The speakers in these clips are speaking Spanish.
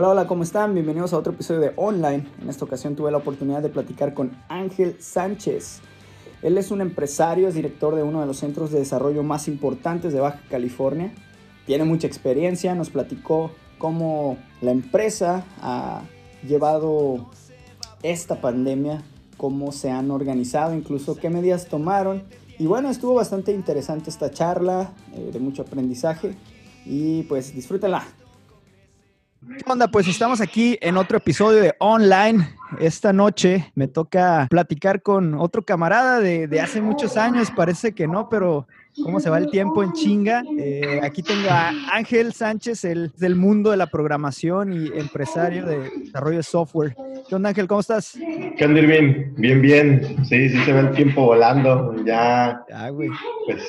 Hola, hola, ¿cómo están? Bienvenidos a otro episodio de Online. En esta ocasión tuve la oportunidad de platicar con Ángel Sánchez. Él es un empresario, es director de uno de los centros de desarrollo más importantes de Baja California. Tiene mucha experiencia, nos platicó cómo la empresa ha llevado esta pandemia, cómo se han organizado, incluso qué medidas tomaron. Y bueno, estuvo bastante interesante esta charla, eh, de mucho aprendizaje. Y pues disfrútenla. ¿Qué onda? Pues estamos aquí en otro episodio de Online. Esta noche me toca platicar con otro camarada de, hace muchos años, parece que no, pero cómo se va el tiempo en chinga. Eh, aquí tengo a Ángel Sánchez, el del mundo de la programación y empresario de desarrollo de software. ¿Qué onda Ángel? ¿Cómo estás? ¿Qué onda Irving? Bien, bien. Sí, sí se ve el tiempo volando. Ya, ya güey. Pues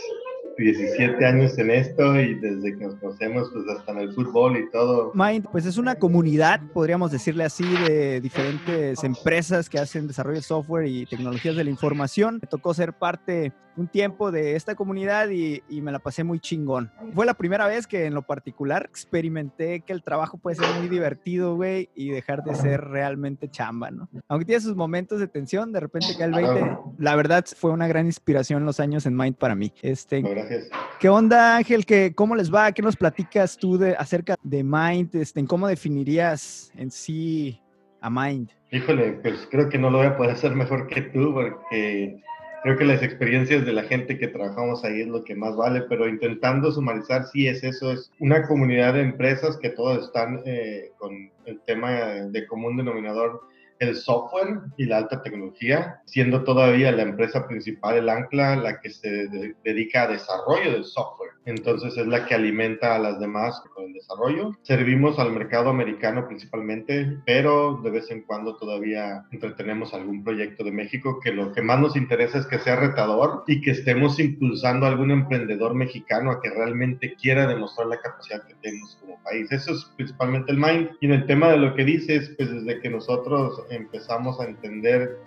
17 años en esto y desde que nos conocemos, pues hasta en el fútbol y todo. Mind, pues es una comunidad, podríamos decirle así, de diferentes empresas que hacen desarrollo de software y tecnologías de la información. Me tocó ser parte un tiempo de esta comunidad y, y, me la pasé muy chingón. Fue la primera vez que en lo particular experimenté que el trabajo puede ser muy divertido, güey, y dejar de ser realmente chamba, ¿no? Aunque tiene sus momentos de tensión, de repente que el 20, la verdad fue una gran inspiración los años en Mind para mí. Este, Gracias. ¿Qué onda, Ángel? ¿Qué, ¿Cómo les va? ¿Qué nos platicas tú de, acerca de Mind? Este, ¿Cómo definirías en sí a Mind? Híjole, pues creo que no lo voy a poder hacer mejor que tú porque creo que las experiencias de la gente que trabajamos ahí es lo que más vale, pero intentando sumarizar, sí es eso, es una comunidad de empresas que todos están eh, con el tema de común denominador el software y la alta tecnología, siendo todavía la empresa principal, el Ancla, la que se dedica a desarrollo del software. Entonces es la que alimenta a las demás con el desarrollo. Servimos al mercado americano principalmente, pero de vez en cuando todavía entretenemos algún proyecto de México que lo que más nos interesa es que sea retador y que estemos impulsando a algún emprendedor mexicano a que realmente quiera demostrar la capacidad que tenemos como país. Eso es principalmente el mind. Y en el tema de lo que dices, pues desde que nosotros empezamos a entender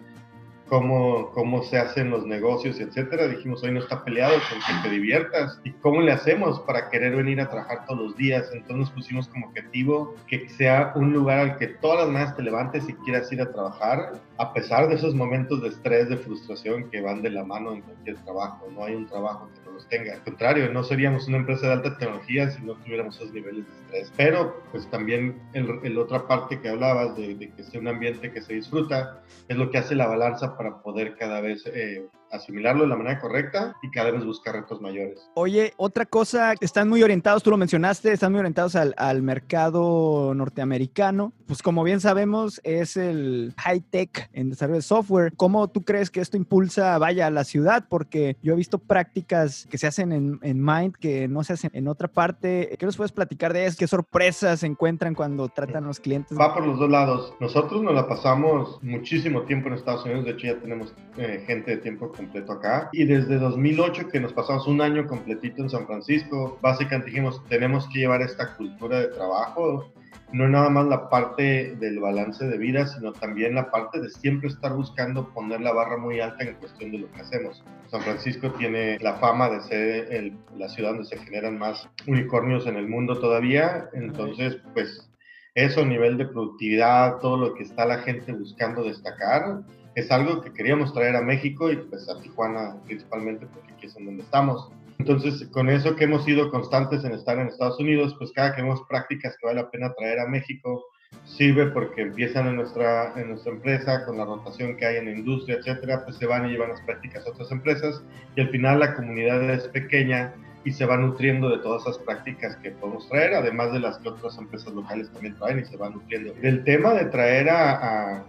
cómo, cómo se hacen los negocios, etcétera, dijimos, hoy no está peleado con que te diviertas. ¿Y cómo le hacemos para querer venir a trabajar todos los días? Entonces pusimos como objetivo que sea un lugar al que todas las mañanas te levantes y quieras ir a trabajar, a pesar de esos momentos de estrés, de frustración que van de la mano en cualquier trabajo. No hay un trabajo que no los tenga. Al contrario, no seríamos una empresa de alta tecnología si no tuviéramos esos niveles de estrés. Pero, pues también el, otra parte que hablabas de, de que sea un ambiente que se disfruta, es lo que hace la balanza para poder cada vez eh, asimilarlo de la manera correcta y cada vez buscar retos mayores. Oye, otra cosa, están muy orientados, tú lo mencionaste, están muy orientados al, al mercado norteamericano. Pues como bien sabemos, es el high tech en desarrollo de software. ¿Cómo tú crees que esto impulsa, vaya, a la ciudad? Porque yo he visto prácticas que se hacen en, en Mind que no se hacen en otra parte. ¿Qué nos puedes platicar de eso? ¿Qué sorpresas se encuentran cuando tratan a los clientes? Va por los dos lados. Nosotros nos la pasamos muchísimo tiempo en Estados Unidos. De hecho, ya tenemos eh, gente de tiempo completo acá. Y desde 2008, que nos pasamos un año completito en San Francisco, básicamente dijimos, tenemos que llevar esta cultura de trabajo no nada más la parte del balance de vida, sino también la parte de siempre estar buscando poner la barra muy alta en cuestión de lo que hacemos. San Francisco tiene la fama de ser la ciudad donde se generan más unicornios en el mundo todavía, entonces pues eso, nivel de productividad, todo lo que está la gente buscando destacar, es algo que queríamos traer a México y pues a Tijuana principalmente porque aquí es donde estamos. Entonces, con eso que hemos sido constantes en estar en Estados Unidos, pues cada que vemos prácticas que vale la pena traer a México, sirve porque empiezan en nuestra, en nuestra empresa, con la rotación que hay en la industria, etcétera, pues se van y llevan las prácticas a otras empresas y al final la comunidad es pequeña y se va nutriendo de todas esas prácticas que podemos traer, además de las que otras empresas locales también traen y se van nutriendo. Del tema de traer a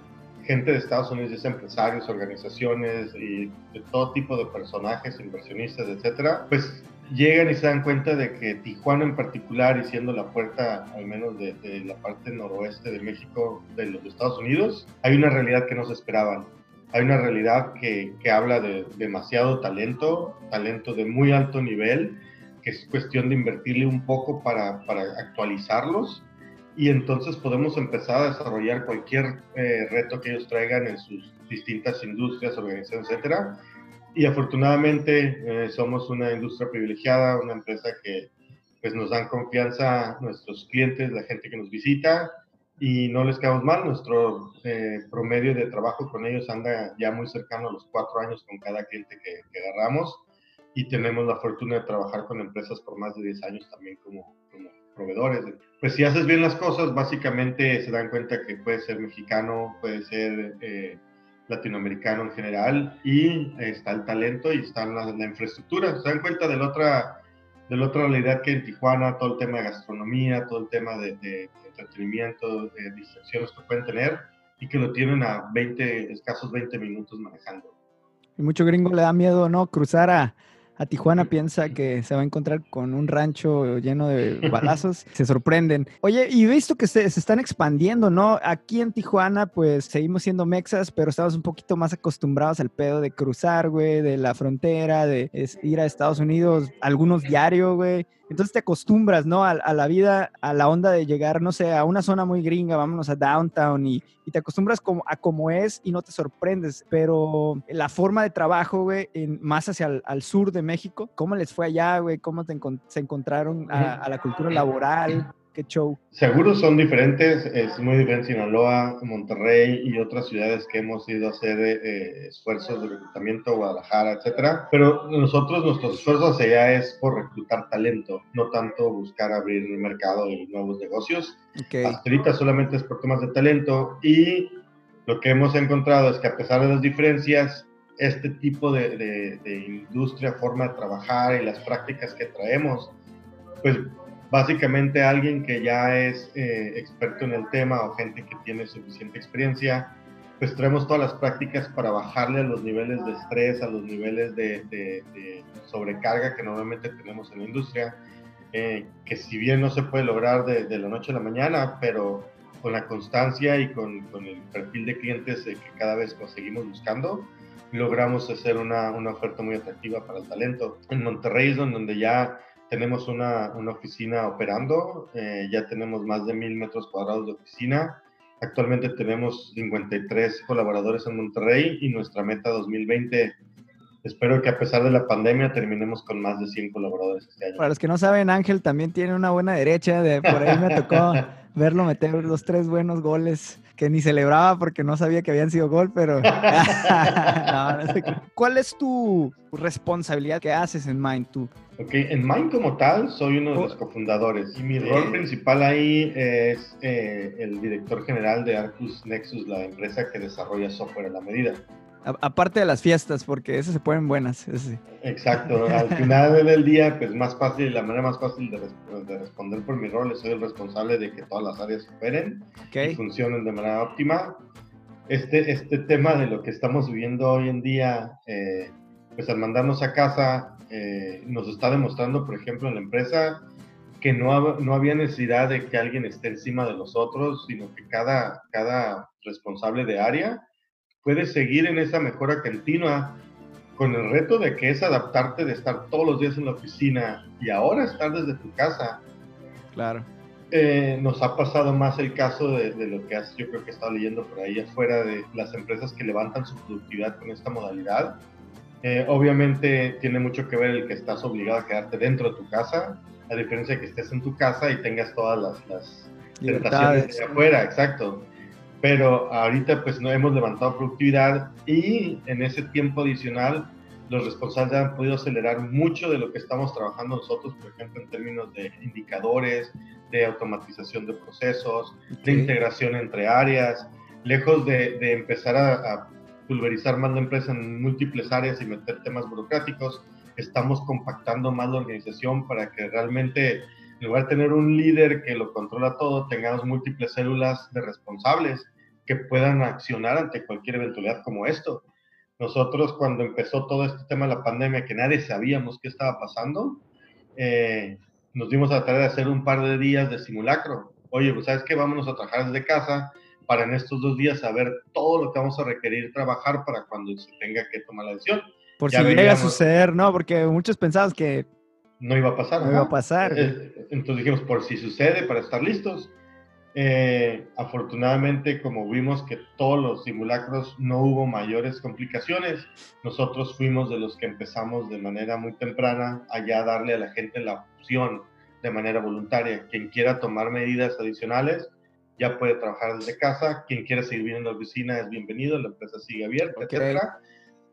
gente de Estados Unidos, empresarios, organizaciones y de todo tipo de personajes, inversionistas, etcétera, pues llegan y se dan cuenta de que Tijuana en particular, y siendo la puerta al menos de, la parte noroeste de México, de los Estados Unidos, hay una realidad que no se esperaban. Hay una realidad que, habla de demasiado talento, talento de muy alto nivel, que es cuestión de invertirle un poco para actualizarlos y entonces podemos empezar a desarrollar cualquier eh, reto que ellos traigan en sus distintas industrias, organizaciones, etcétera. Y afortunadamente eh, somos una industria privilegiada, una empresa que pues nos dan confianza nuestros clientes, la gente que nos visita y no les quedamos mal. Nuestro eh, promedio de trabajo con ellos anda ya muy cercano a los cuatro años con cada cliente que, que, agarramos y tenemos la fortuna de trabajar con empresas por más de 10 años también como, como proveedores. Pues si haces bien las cosas, básicamente se dan cuenta que puede ser mexicano, puede ser eh, latinoamericano en general y está el talento y está la, infraestructura. Se dan cuenta de la otra de la otra realidad que en Tijuana, todo el tema de gastronomía, todo el tema de, de, entretenimiento, de distracciones que pueden tener y que lo tienen a 20, escasos 20 minutos manejando. Y mucho gringo le da miedo, ¿no? Cruzar a, a Tijuana piensa que se va a encontrar con un rancho lleno de balazos, se sorprenden. Oye, y he visto que se, se, están expandiendo, ¿no? Aquí en Tijuana, pues seguimos siendo mexas, pero estamos un poquito más acostumbrados al pedo de cruzar, güey, de la frontera, de ir a Estados Unidos, algunos diarios, güey. Entonces te acostumbras, ¿no? A, a, la vida, a la onda de llegar, no sé, a una zona muy gringa, vámonos a downtown y, y te acostumbras como, a cómo es y no te sorprendes. Pero la forma de trabajo, güey, en, más hacia el al sur de México, ¿cómo les fue allá, güey? ¿Cómo te encont se encontraron a, a la cultura laboral? Qué show. Seguros son diferentes, es muy diferente Sinaloa, Monterrey y otras ciudades que hemos ido a hacer eh, esfuerzos de reclutamiento, Guadalajara, etcétera. Pero nosotros, nuestros esfuerzos hacia allá es por reclutar talento, no tanto buscar abrir el mercado y nuevos negocios. Okay. Hasta ahorita solamente es por temas de talento y lo que hemos encontrado es que a pesar de las diferencias, este tipo de, de, de industria, forma de trabajar y las prácticas que traemos, pues básicamente alguien que ya es eh, experto en el tema o gente que tiene suficiente experiencia, pues traemos todas las prácticas para bajarle a los niveles de estrés, a los niveles de, sobrecarga que normalmente tenemos en la industria, eh, que si bien no se puede lograr de, la noche a la mañana, pero con la constancia y con, el perfil de clientes que cada vez conseguimos buscando, logramos hacer una, una oferta muy atractiva para el talento. En Monterrey es donde ya tenemos una, una oficina operando, eh, ya tenemos más de mil metros cuadrados de oficina. Actualmente tenemos 53 colaboradores en Monterrey y nuestra meta 2020, espero que a pesar de la pandemia terminemos con más de 100 colaboradores este año. Para los que no saben, Ángel también tiene una buena derecha, de, por ahí me tocó verlo meter los tres buenos goles que ni celebraba porque no sabía que habían sido gol, pero... no, no sé. ¿Cuál es tu responsabilidad que haces en Mind tú? Ok, en Mind como tal soy uno de los cofundadores y mi rol principal ahí es eh, el director general de Arcus Nexus, la empresa que desarrolla software a la medida. Aparte de las fiestas, porque esas se ponen buenas. Exacto, al final del día, pues más fácil, la manera más fácil de, de, responder por mi rol es soy el responsable de que todas las áreas operen okay. y funcionen de manera óptima. Este, este tema de lo que estamos viviendo hoy en día, eh, pues al mandarnos a casa, eh, nos está demostrando, por ejemplo, en la empresa, que no, no, había necesidad de que alguien esté encima de los otros, sino que cada, cada responsable de área puede seguir en esa mejora continua con el reto de que es adaptarte de estar todos los días en la oficina y ahora estar desde tu casa. Claro. Eh, nos ha pasado más el caso de, de, lo que has, yo creo que he estado leyendo por ahí afuera de las empresas que levantan su productividad con esta modalidad eh, obviamente tiene mucho que ver el que estás obligado a quedarte dentro de tu casa, a diferencia de que estés en tu casa y tengas todas las, las tentaciones de afuera, exacto. Pero ahorita pues no hemos levantado productividad y en ese tiempo adicional los responsables han podido acelerar mucho de lo que estamos trabajando nosotros, por ejemplo, en términos de indicadores, de automatización de procesos, de integración entre áreas, lejos de, de empezar a, a pulverizar más la empresa en múltiples áreas y meter temas burocráticos, estamos compactando más la organización para que realmente, en lugar de tener un líder que lo controla todo, tengamos múltiples células de responsables que puedan accionar ante cualquier eventualidad como esto. Nosotros cuando empezó todo este tema de la pandemia, que nadie sabíamos qué estaba pasando, eh, nos dimos a la tarea de hacer un par de días de simulacro. Oye, pues sabes que vámonos a trabajar desde casa, para en estos dos días saber todo lo que vamos a requerir trabajar para cuando se tenga que tomar la decisión. Por ya si veíamos, llega a suceder, ¿no? Porque muchos pensamos que no iba a pasar. No, iba a pasar. Eh, entonces dijimos, por si sucede, para estar listos. Eh, afortunadamente, como vimos que todos los simulacros no hubo mayores complicaciones, nosotros fuimos de los que empezamos de manera muy temprana allá a darle a la gente la opción de manera voluntaria. Quien quiera tomar medidas adicionales, ya puede trabajar desde casa. Quien quiera seguir viendo en la oficina es bienvenido, la empresa sigue abierta, etcétera.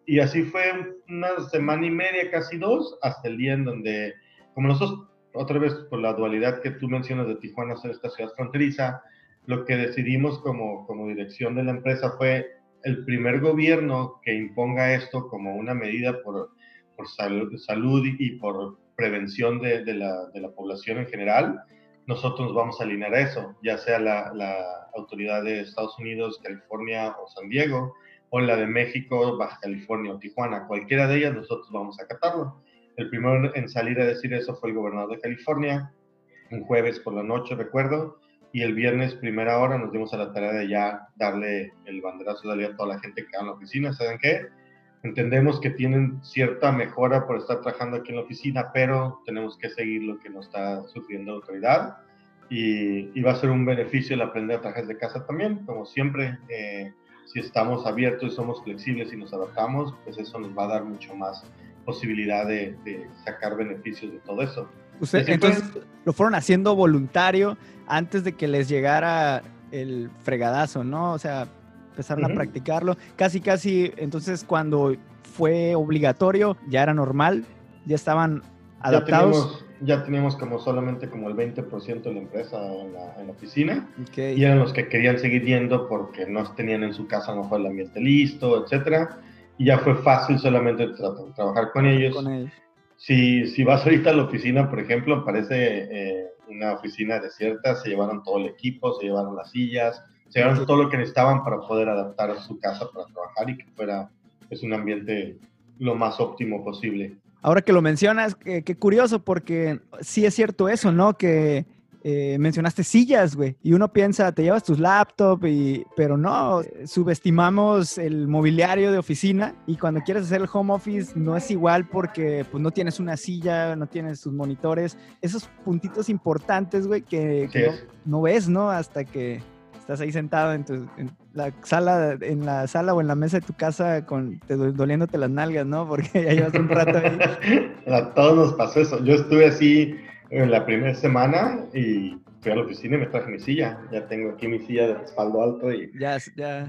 Y así fue una semana y media, casi dos, hasta el día en donde, como nosotros, otra vez por la dualidad que tú mencionas de Tijuana ser esta ciudad fronteriza, lo que decidimos como, como dirección de la empresa fue el primer gobierno que imponga esto como una medida por, por salud, y por prevención de, de, la, de, la, población en general, nosotros nos vamos a alinear a eso, ya sea la, la, autoridad de Estados Unidos, California o San Diego, o la de México, Baja California o Tijuana, cualquiera de ellas nosotros vamos a acatarlo. El primero en salir a decir eso fue el gobernador de California, un jueves por la noche, recuerdo, y el viernes primera hora nos dimos a la tarea de ya darle el banderazo de a toda la gente que está en la oficina. ¿Saben qué? Entendemos que tienen cierta mejora por estar trabajando aquí en la oficina, pero tenemos que seguir lo que nos está sufriendo la autoridad. Y, y va a ser un beneficio el aprender a trabajar de casa también. Como siempre, eh, si estamos abiertos y somos flexibles y nos adaptamos, pues eso nos va a dar mucho más posibilidad de, de sacar beneficios de todo eso. Usted, entonces lo fueron haciendo voluntario antes de que les llegara el fregadazo, ¿no? O sea, empezaron a practicarlo. Casi, casi, entonces cuando fue obligatorio, ya era normal, ya estaban adaptados. Ya teníamos, como solamente como el 20% de la empresa en la, oficina. Y eran los que querían seguir yendo porque no tenían en su casa a lo mejor el ambiente listo, etcétera. Y ya fue fácil solamente trabajar con ellos. Con ellos. Si, si vas ahorita a la oficina, por ejemplo, parece eh, una oficina desierta, se llevaron todo el equipo, se llevaron las sillas, se llevaron todo lo que necesitaban para poder adaptar a su casa para trabajar y que fuera es un ambiente lo más óptimo posible. Ahora que lo mencionas, qué curioso, porque sí es cierto eso, ¿no? Que eh, mencionaste sillas, güey, y uno piensa, te llevas tus laptops, y, pero no, subestimamos el mobiliario de oficina y cuando quieres hacer el home office no es igual porque pues no tienes una silla, no tienes tus monitores, esos puntitos importantes, güey, que, no, ves, ¿no? Hasta que estás ahí sentado en, la sala, en la sala o en la mesa de tu casa con te, doliéndote las nalgas, ¿no? Porque ya llevas un rato ahí. A todos nos pasó eso. Yo estuve así en la primera semana y fui a la oficina y me traje mi silla. Ya tengo aquí mi silla de respaldo alto y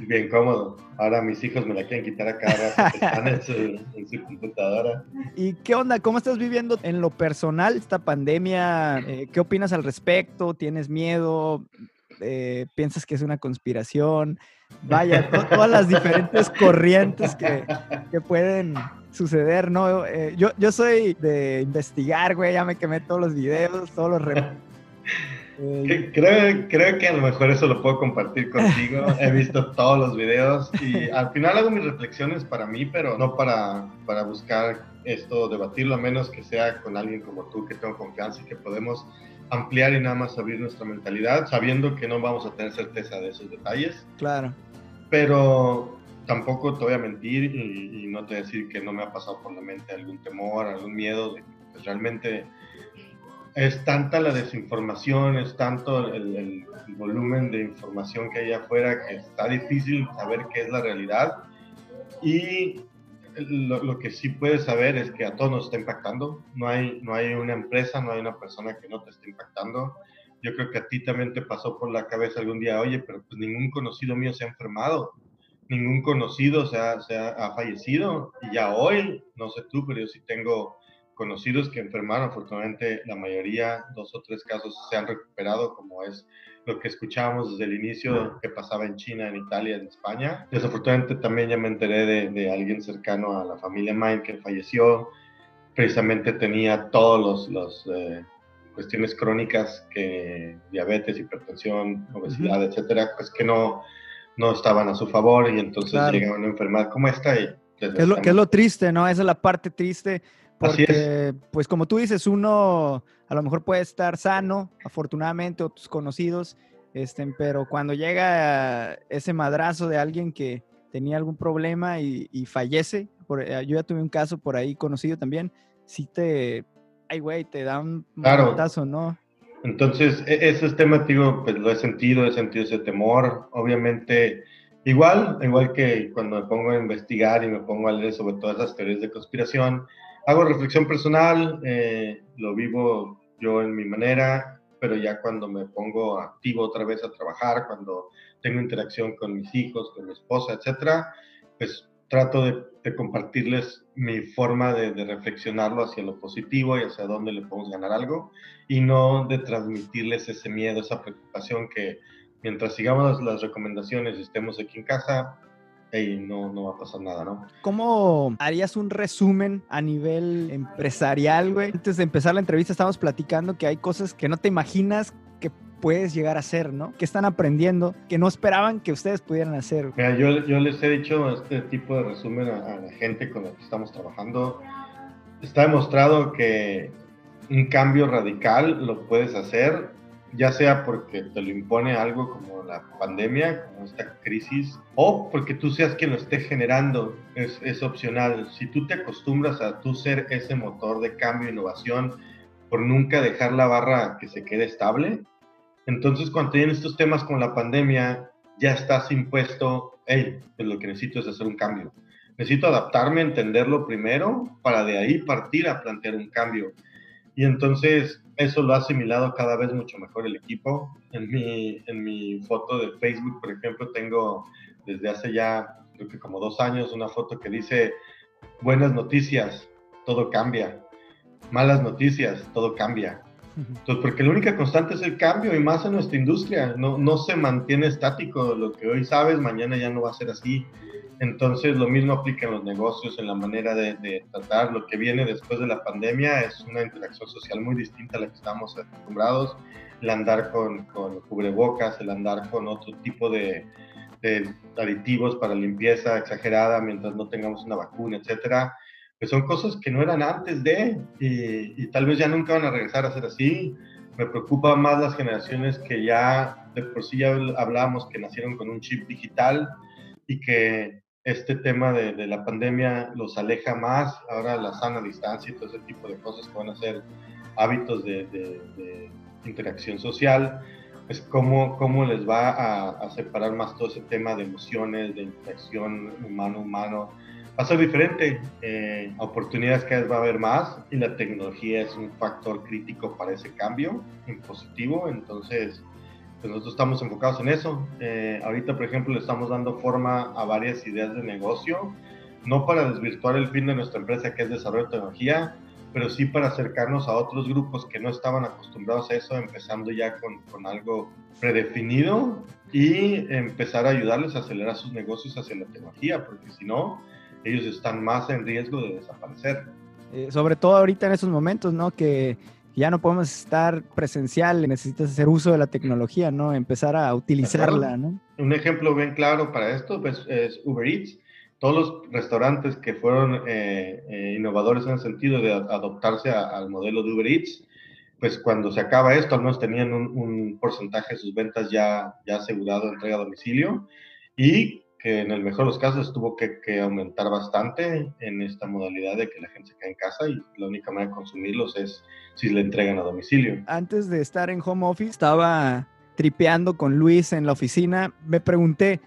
bien cómodo. Ahora mis hijos me la quieren quitar a cada están en su, computadora. ¿Y qué onda? ¿Cómo estás viviendo en lo personal esta pandemia? Eh, ¿Qué opinas al respecto? ¿Tienes miedo? Eh, ¿Piensas que es una conspiración? Vaya, todas las diferentes corrientes que, que pueden suceder, ¿no? Eh, yo, yo soy de investigar, güey, ya me quemé todos los videos, todos los... Eh, creo, creo que a lo mejor eso lo puedo compartir contigo. He visto todos los videos y al final hago mis reflexiones para mí, pero no para, para buscar esto, debatirlo, a menos que sea con alguien como tú, que tengo confianza y que podemos ampliar y nada más abrir nuestra mentalidad, sabiendo que no vamos a tener certeza de esos detalles. Claro. Pero tampoco te voy a mentir y, no te voy a decir que no me ha pasado por la mente algún temor, algún miedo, de, pues realmente es tanta la desinformación, es tanto el, volumen de información que hay afuera que está difícil saber qué es la realidad. Y lo, lo, que sí puedes saber es que a todos nos está impactando. No hay, no hay una empresa, no hay una persona que no te esté impactando. Yo creo que a ti también te pasó por la cabeza algún día, oye, pero pues ningún conocido mío se ha enfermado ningún conocido se ha, se ha, fallecido. Y ya hoy, no sé tú, pero yo sí tengo conocidos que enfermaron. Afortunadamente, la mayoría, dos o tres casos, se han recuperado, como es lo que escuchábamos desde el inicio que pasaba en China, en Italia, en España. Desafortunadamente, también ya me enteré de, de alguien cercano a la familia Mine que falleció. Precisamente tenía todos los, los eh, cuestiones crónicas que diabetes, hipertensión, obesidad, etcétera, pues que no no estaban a su favor y entonces llegaron a enfermar como esta y... es, lo, que es lo triste, ¿no? Esa es la parte triste. Porque, pues como tú dices, uno a lo mejor puede estar sano, afortunadamente, o tus conocidos, este, pero cuando llega ese madrazo de alguien que tenía algún problema y, fallece, por, eh, yo ya tuve un caso por ahí conocido también, sí te, ay güey, te da un claro. ¿no? Entonces, e, ese tema, digo, pues lo he sentido, he sentido ese temor. Obviamente, igual, igual que cuando me pongo a investigar y me pongo a leer sobre todas las teorías de conspiración, hago reflexión personal, eh, lo vivo yo en mi manera. pero ya cuando me pongo activo otra vez a trabajar, cuando tengo interacción con mis hijos, con mi esposa, etcétera, pues trato de, compartirles mi forma de, reflexionarlo hacia lo positivo y hacia dónde le podemos ganar algo y no de transmitirles ese miedo, esa preocupación que mientras sigamos las recomendaciones y estemos aquí en casa, y no, no va a pasar nada, ¿no? ¿Cómo harías un resumen a nivel empresarial, güey? Antes de empezar la entrevista estábamos platicando que hay cosas que no te imaginas puedes llegar a hacer, ¿no? Que están aprendiendo, que no esperaban que ustedes pudieran hacer. Mira, yo, yo les he dicho este tipo de resumen a, a la gente con la que estamos trabajando. Está demostrado que un cambio radical lo puedes hacer ya sea porque te lo impone algo como la pandemia, como esta crisis, o porque tú seas quien lo esté generando, es, es opcional. Si tú te acostumbras a tú ser ese motor de cambio e innovación, por nunca dejar la barra que se quede estable, entonces cuando tienen estos temas como la pandemia, ya estás impuesto, hey, pues lo que necesito es hacer un cambio. Necesito adaptarme, entenderlo primero, para de ahí partir a plantear un cambio. Y entonces eso lo ha asimilado cada vez mucho mejor el equipo. En mi, en mi foto de Facebook, por ejemplo, tengo desde hace ya, creo que como dos años, una foto que dice, buenas noticias, todo cambia. Malas noticias, todo cambia. Entonces, porque la única constante es el cambio y más en nuestra industria. No, no se mantiene estático. Lo que hoy sabes, mañana ya no va a ser así. Entonces, lo mismo aplica en los negocios, en la manera de, tratar. Lo que viene después de la pandemia es una interacción social muy distinta a la que estamos acostumbrados. El andar con, con cubrebocas, el andar con otro tipo de, aditivos para limpieza exagerada mientras no tengamos una vacuna, etcétera. Que son cosas que no eran antes de y, y tal vez ya nunca van a regresar a ser así. Me preocupa más las generaciones que ya de por sí ya hablábamos que nacieron con un chip digital y que este tema de, la pandemia los aleja más, ahora la sana distancia y todo ese tipo de cosas que van a ser hábitos de, interacción social, es cómo, cómo les va a, separar más todo ese tema de emociones, de interacción humano-humano. Va a ser diferente, eh, oportunidades que va a haber más y la tecnología es un factor crítico para ese cambio en positivo, entonces pues nosotros estamos enfocados en eso. Eh, ahorita, por ejemplo, le estamos dando forma a varias ideas de negocio, no para desvirtuar el fin de nuestra empresa, que es desarrollo de tecnología, pero sí para acercarnos a otros grupos que no estaban acostumbrados a eso, empezando ya con, con algo predefinido y empezar a ayudarles a acelerar sus negocios hacia la tecnología, porque si no, ellos están más en riesgo de desaparecer. Eh, sobre todo ahorita en esos momentos, ¿no? Que ya no podemos estar presencial, necesitas hacer uso de la tecnología, ¿no? Empezar a utilizarla, ¿no? Un ejemplo bien claro para esto pues, es Uber Eats. Todos los restaurantes que fueron eh, eh, innovadores en el sentido de adoptarse al modelo de Uber Eats, pues cuando se acaba esto, al menos tenían un, un porcentaje de sus ventas ya, ya asegurado entrega a domicilio y que en el mejor de los casos tuvo que, aumentar bastante en esta modalidad de que la gente se quede en casa y la única manera de consumirlos es si le entregan a domicilio. Antes de estar en home office, estaba tripeando con Luis en la oficina, me pregunté,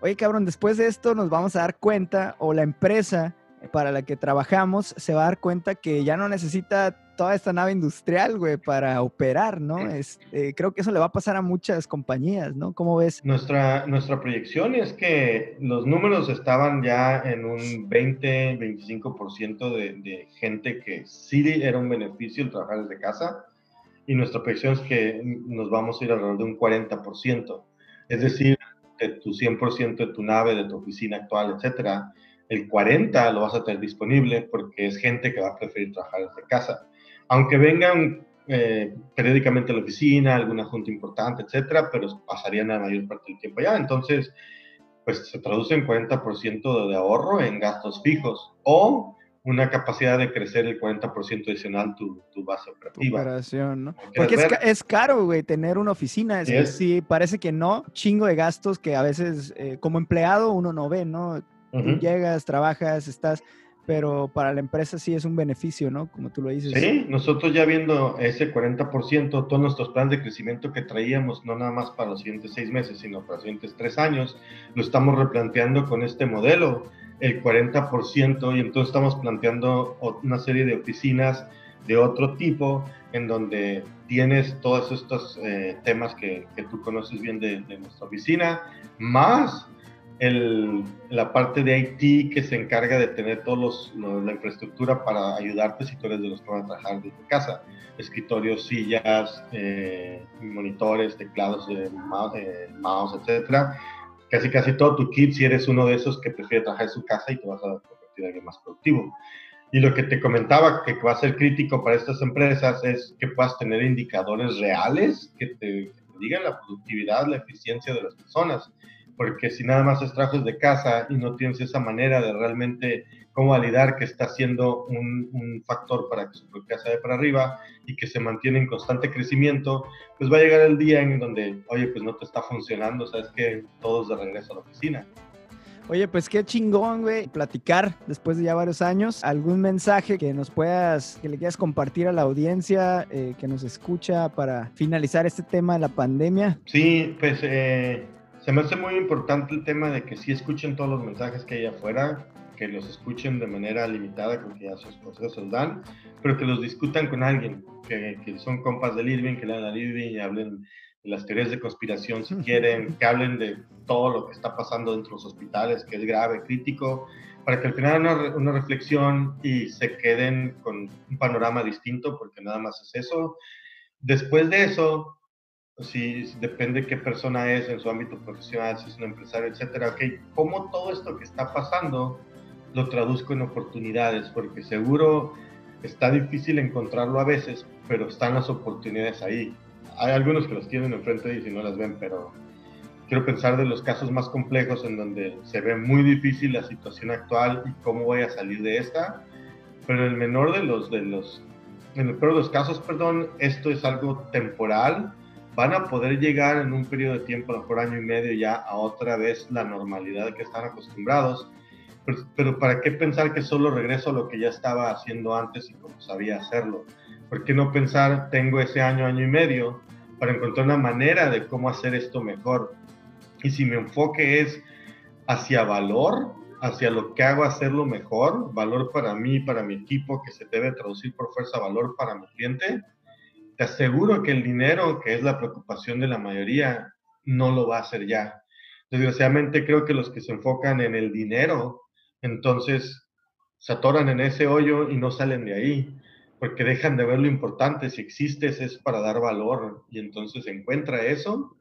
oye cabrón, después de esto nos vamos a dar cuenta o la empresa para la que trabajamos se va a dar cuenta que ya no necesita toda esta nave industrial, güey, para operar, ¿no? Es, eh, creo que eso le va a pasar a muchas compañías, ¿no? ¿Cómo ves? Nuestra, nuestra proyección es que los números estaban ya en un 20, 25% de, de gente que sí era un beneficio el trabajar desde casa y nuestra proyección es que nos vamos a ir alrededor de un 40%. Es decir, de tu 100% de tu nave, de tu oficina actual, etcétera, el 40 lo vas a tener disponible porque es gente que va a preferir trabajar desde casa aunque vengan eh, periódicamente a la oficina, alguna junta importante, etcétera, pero pasarían la mayor parte del tiempo allá. Entonces, pues se traduce en 40% de ahorro en gastos fijos o una capacidad de crecer el 40% adicional tu, tu base operativa. operación, ¿no? Porque es, caro, güey, tener una oficina. Es, sí, parece que no. Chingo de gastos que a veces eh, como empleado uno no ve, ¿no? llegas, trabajas, estás pero para la empresa sí es un beneficio, ¿no? Como tú lo dices. Sí, nosotros ya viendo ese 40%, todos nuestros planes de crecimiento que traíamos, no nada más para los siguientes seis meses, sino para los siguientes tres años, lo estamos replanteando con este modelo, el 40%, y entonces estamos planteando una serie de oficinas de otro tipo, en donde tienes todos estos eh, temas que, que, tú conoces bien de, de nuestra oficina, más el, la parte de IT que se encarga de tener toda la infraestructura para ayudarte si tú eres de los que van a trabajar desde casa. Escritorios, sillas, eh, monitores, teclados, de mouse, eh, mouse, etcétera. Casi casi todo tu kit si eres uno de esos que prefiere trabajar en su casa y te vas a convertir en alguien más productivo. Y lo que te comentaba que va a ser crítico para estas empresas es que puedas tener indicadores reales que te, que te digan la productividad, la eficiencia de las personas porque si nada más extrajes de casa y no tienes esa manera de realmente cómo validar que está siendo un, un factor para que su casa vaya para arriba y que se mantiene en constante crecimiento, pues va a llegar el día en donde, oye, pues no te está funcionando, sabes que todos de regreso a la oficina. Oye, pues qué chingón, güey, platicar después de ya varios años. ¿Algún mensaje que nos puedas, que le quieras compartir a la audiencia eh, que nos escucha para finalizar este tema de la pandemia? Sí, pues eh, se me hace muy importante el tema de que sí escuchen todos los mensajes que hay afuera, que los escuchen de manera limitada, como que ya sus consejos se los dan, pero que los discutan con alguien, que, que son compas de Irving, que lean a Irving y hablen de las teorías de conspiración si quieren, que hablen de todo lo que está pasando dentro de los hospitales, que es grave, crítico, para que al final una, una reflexión y se queden con un panorama distinto, porque nada más es eso. Después de eso, si depende qué persona es en su ámbito profesional, si es un empresario, etcétera. Okay, ¿cómo todo esto que está pasando lo traduzco en oportunidades? Porque seguro está difícil encontrarlo a veces, pero están las oportunidades ahí. Hay algunos que los tienen enfrente y si no las ven, pero quiero pensar de los casos más complejos en donde se ve muy difícil la situación actual y cómo voy a salir de esta. Pero el menor de los, de los, en el peor de los casos, perdón, esto es algo temporal van a poder llegar en un periodo de tiempo, a lo mejor año y medio ya, a otra vez la normalidad que están acostumbrados. Pero, pero, ¿para qué pensar que solo regreso a lo que ya estaba haciendo antes y como sabía hacerlo? ¿Por qué no pensar, tengo ese año, año y medio, para encontrar una manera de cómo hacer esto mejor? Y si mi enfoque es hacia valor, hacia lo que hago hacerlo mejor, valor para mí, para mi equipo, que se debe traducir por fuerza valor para mi cliente, te aseguro que el dinero, que es la preocupación de la mayoría, no lo va a hacer ya. Desgraciadamente creo que los que se enfocan en el dinero, entonces se atoran en ese hoyo y no salen de ahí, porque dejan de ver lo importante. Si existes es para dar valor y entonces encuentra eso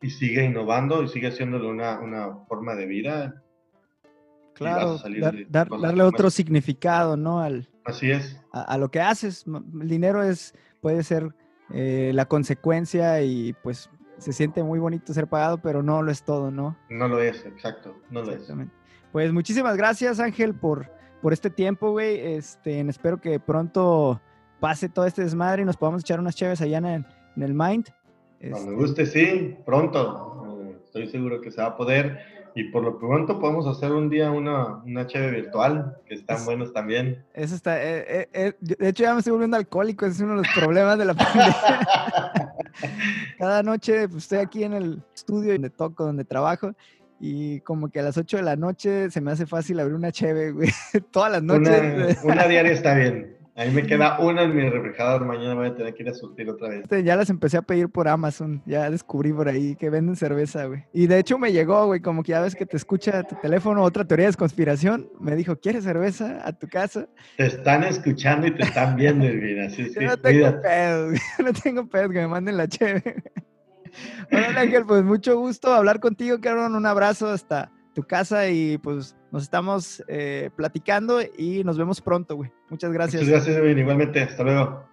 y sigue innovando y sigue haciéndolo una, una forma de vida. Claro, dar, darle otro significado, ¿no? Al, Así es. A, a, lo que haces. El dinero es puede ser eh, la consecuencia y pues se siente muy bonito ser pagado, pero no lo es todo, ¿no? No lo es, exacto, no lo es. Pues muchísimas gracias Ángel por, por este tiempo, güey. Este, espero que pronto pase todo este desmadre y nos podamos echar unas chaves allá en, en el Mind. Este... Cuando me guste, sí, pronto. Eh, estoy seguro que se va a poder. Y por lo pronto podemos hacer un día una, una cheve virtual, que están es, buenos también. Eso está, eh, eh, eh, de hecho ya me estoy volviendo alcohólico, ese es uno de los problemas de la pandemia. Cada noche pues, estoy aquí en el estudio donde toco, donde trabajo, y como que a las 8 de la noche se me hace fácil abrir una cheve, güey. Todas las noches. Una, una diaria está bien. A mí me queda una en mi refrigerador, mañana voy a tener que ir a surtir otra vez. Ya las empecé a pedir por Amazon, ya descubrí por ahí que venden cerveza, güey. Y de hecho me llegó, güey, como que ya ves que te escucha tu teléfono, otra teoría de conspiración, me dijo, ¿quieres cerveza a tu casa? Te están escuchando y te están viendo, Elvira, sí, sí. Yo no tengo pedo, no tengo pedo que me manden la chévere. Bueno, Ángel, pues mucho gusto hablar contigo, cabrón, un abrazo hasta tu casa y pues nos estamos eh, platicando y nos vemos pronto, güey. Muchas gracias. Muchas gracias, igualmente. Hasta luego.